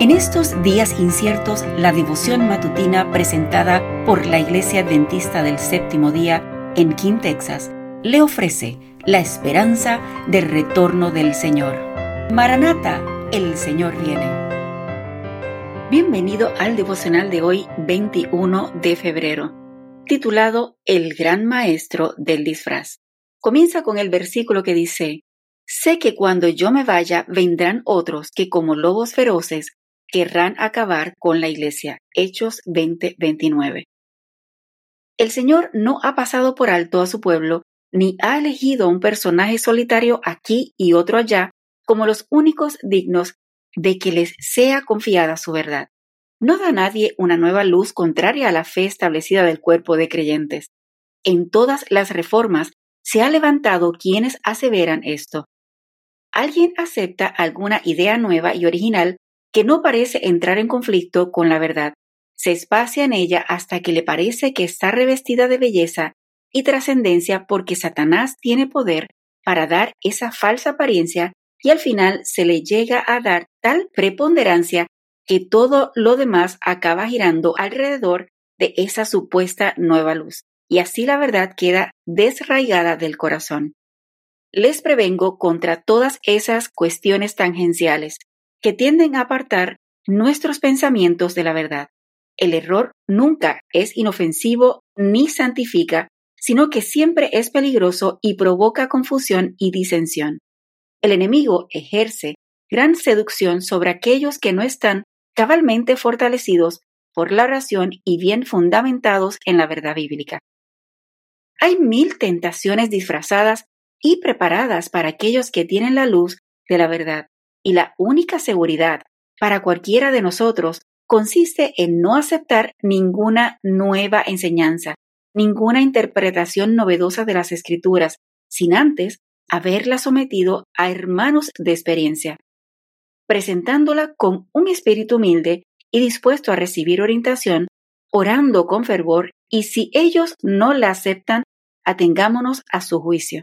En estos días inciertos, la devoción matutina presentada por la Iglesia Adventista del Séptimo Día en King, Texas, le ofrece la esperanza del retorno del Señor. Maranata, el Señor viene. Bienvenido al devocional de hoy, 21 de febrero, titulado El Gran Maestro del Disfraz. Comienza con el versículo que dice, Sé que cuando yo me vaya vendrán otros que como lobos feroces querrán acabar con la iglesia. Hechos 20:29. El Señor no ha pasado por alto a su pueblo ni ha elegido un personaje solitario aquí y otro allá como los únicos dignos de que les sea confiada su verdad. No da a nadie una nueva luz contraria a la fe establecida del cuerpo de creyentes. En todas las reformas se ha levantado quienes aseveran esto alguien acepta alguna idea nueva y original que no parece entrar en conflicto con la verdad. Se espacia en ella hasta que le parece que está revestida de belleza y trascendencia porque Satanás tiene poder para dar esa falsa apariencia y al final se le llega a dar tal preponderancia que todo lo demás acaba girando alrededor de esa supuesta nueva luz. Y así la verdad queda desraigada del corazón les prevengo contra todas esas cuestiones tangenciales que tienden a apartar nuestros pensamientos de la verdad. El error nunca es inofensivo ni santifica, sino que siempre es peligroso y provoca confusión y disensión. El enemigo ejerce gran seducción sobre aquellos que no están cabalmente fortalecidos por la oración y bien fundamentados en la verdad bíblica. Hay mil tentaciones disfrazadas y preparadas para aquellos que tienen la luz de la verdad. Y la única seguridad para cualquiera de nosotros consiste en no aceptar ninguna nueva enseñanza, ninguna interpretación novedosa de las escrituras, sin antes haberla sometido a hermanos de experiencia, presentándola con un espíritu humilde y dispuesto a recibir orientación, orando con fervor, y si ellos no la aceptan, atengámonos a su juicio.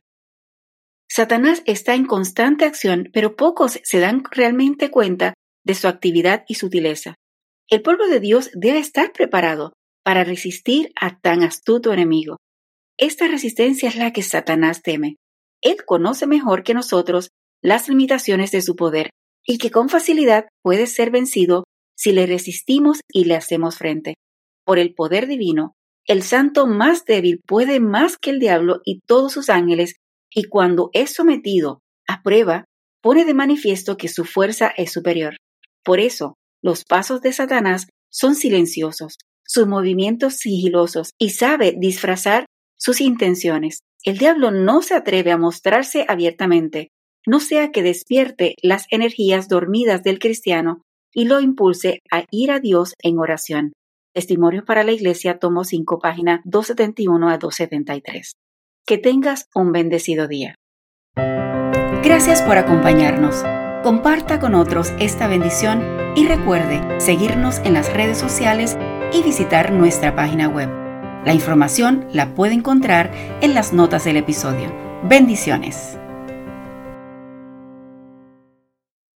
Satanás está en constante acción, pero pocos se dan realmente cuenta de su actividad y sutileza. El pueblo de Dios debe estar preparado para resistir a tan astuto enemigo. Esta resistencia es la que Satanás teme. Él conoce mejor que nosotros las limitaciones de su poder y que con facilidad puede ser vencido si le resistimos y le hacemos frente. Por el poder divino, el santo más débil puede más que el diablo y todos sus ángeles y cuando es sometido a prueba, pone de manifiesto que su fuerza es superior. Por eso, los pasos de Satanás son silenciosos, sus movimientos sigilosos y sabe disfrazar sus intenciones. El diablo no se atreve a mostrarse abiertamente, no sea que despierte las energías dormidas del cristiano y lo impulse a ir a Dios en oración. Testimonio para la Iglesia, tomo 5, página 271 a 273. Que tengas un bendecido día. Gracias por acompañarnos. Comparta con otros esta bendición y recuerde seguirnos en las redes sociales y visitar nuestra página web. La información la puede encontrar en las notas del episodio. Bendiciones.